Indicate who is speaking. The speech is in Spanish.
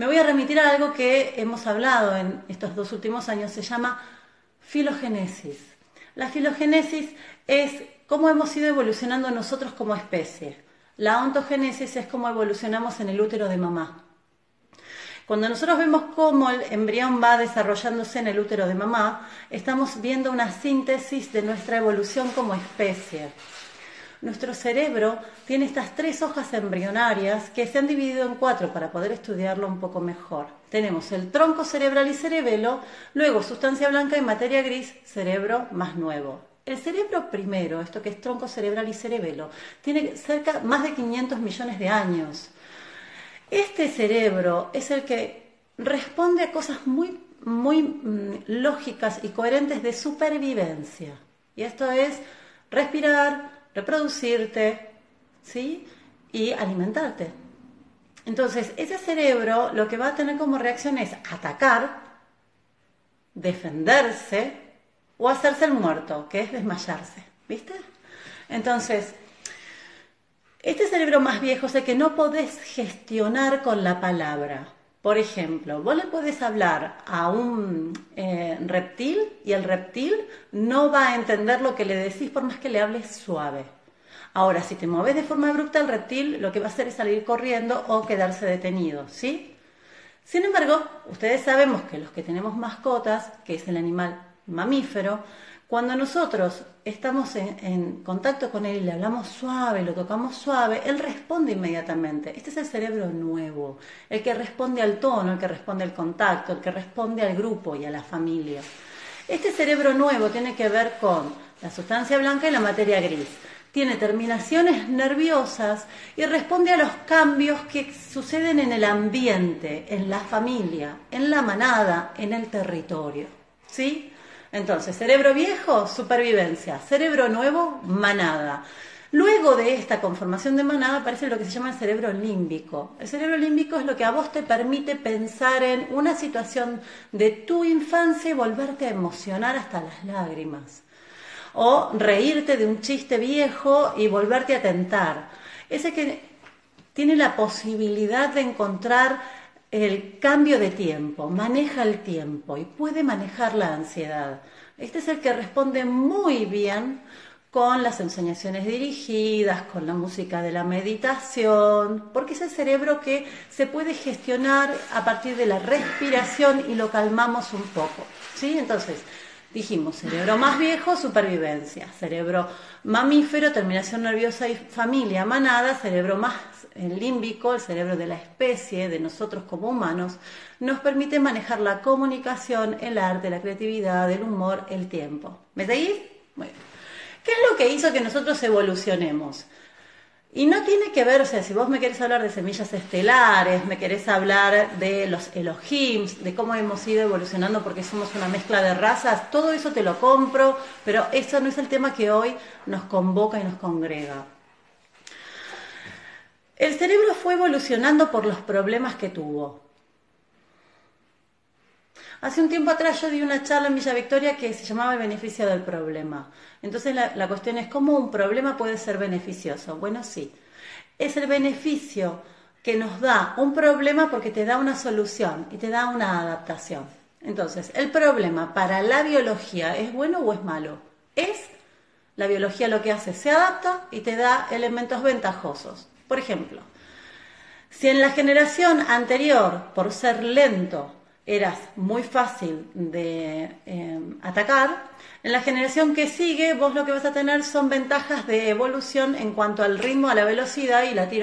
Speaker 1: me voy a remitir a algo que hemos hablado en estos dos últimos años, se llama filogenesis. La filogenesis es cómo hemos ido evolucionando nosotros como especie. La ontogénesis es cómo evolucionamos en el útero de mamá. Cuando nosotros vemos cómo el embrión va desarrollándose en el útero de mamá, estamos viendo una síntesis de nuestra evolución como especie. Nuestro cerebro tiene estas tres hojas embrionarias que se han dividido en cuatro para poder estudiarlo un poco mejor. Tenemos el tronco cerebral y cerebelo, luego sustancia blanca y materia gris, cerebro más nuevo. El cerebro primero, esto que es tronco cerebral y cerebelo, tiene cerca más de 500 millones de años. Este cerebro es el que responde a cosas muy, muy mm, lógicas y coherentes de supervivencia. Y esto es respirar, reproducirte, ¿sí? Y alimentarte. Entonces, ese cerebro lo que va a tener como reacción es atacar, defenderse o hacerse el muerto, que es desmayarse, ¿viste? Entonces, este cerebro más viejo es el que no podés gestionar con la palabra. Por ejemplo, vos le podés hablar a un eh, reptil y el reptil no va a entender lo que le decís por más que le hables suave. Ahora, si te mueves de forma abrupta, el reptil lo que va a hacer es salir corriendo o quedarse detenido, ¿sí? Sin embargo, ustedes sabemos que los que tenemos mascotas, que es el animal mamífero, cuando nosotros estamos en, contacto con él y le hablamos suave, lo tocamos suave, él responde inmediatamente. Este es el cerebro nuevo, el que responde al tono, el que responde al contacto, el que responde al grupo y a la familia. Este cerebro nuevo tiene que ver con la sustancia blanca y la materia gris. Tiene terminaciones nerviosas y responde a los cambios que suceden en el ambiente, en la familia, en la manada, en el territorio. ¿Sí? Entonces, cerebro viejo, supervivencia. Cerebro nuevo, manada. Luego de esta conformación de manada aparece lo que se llama el cerebro límbico. El cerebro límbico es lo que a vos te permite pensar en una situación de tu infancia y volverte a emocionar hasta las lágrimas. O reírte de un chiste viejo y volverte a tentar. Ese que tiene la posibilidad de encontrar el cambio de tiempo, maneja el tiempo y puede manejar la ansiedad. Este es el que responde muy bien con las enseñaciones dirigidas, con la música de la meditación, porque es el cerebro que se puede gestionar a partir de la respiración y lo calmamos un poco. ¿sí? Entonces, dijimos, cerebro más viejo, supervivencia, cerebro mamífero, terminación nerviosa y familia, manada, cerebro más el límbico, el cerebro de la especie, de nosotros como humanos, nos permite manejar la comunicación, el arte, la creatividad, el humor, el tiempo. ¿Me seguís? Bueno, ¿qué es lo que hizo que nosotros evolucionemos? Y no tiene que ver, o sea, si vos me querés hablar de semillas estelares, me querés hablar de los Elohims, de cómo hemos ido evolucionando porque somos una mezcla de razas, todo eso te lo compro, pero eso no es el tema que hoy nos convoca y nos congrega. El cerebro fue evolucionando por los problemas que tuvo. Hace un tiempo atrás yo di una charla en Villa Victoria que se llamaba el beneficio del problema. Entonces la, cuestión es cómo un problema puede ser beneficioso. Bueno, sí, es el beneficio que nos da un problema porque te da una solución y te da una adaptación. Entonces, el problema para la biología es bueno o es malo. Es la biología lo que hace, se adapta y te da elementos ventajosos. Por ejemplo, si en la generación anterior, por ser lento, eras muy fácil de eh, atacar, en la generación que sigue vos lo que vas a tener son ventajas de evolución en cuanto al ritmo, a la velocidad y la tiro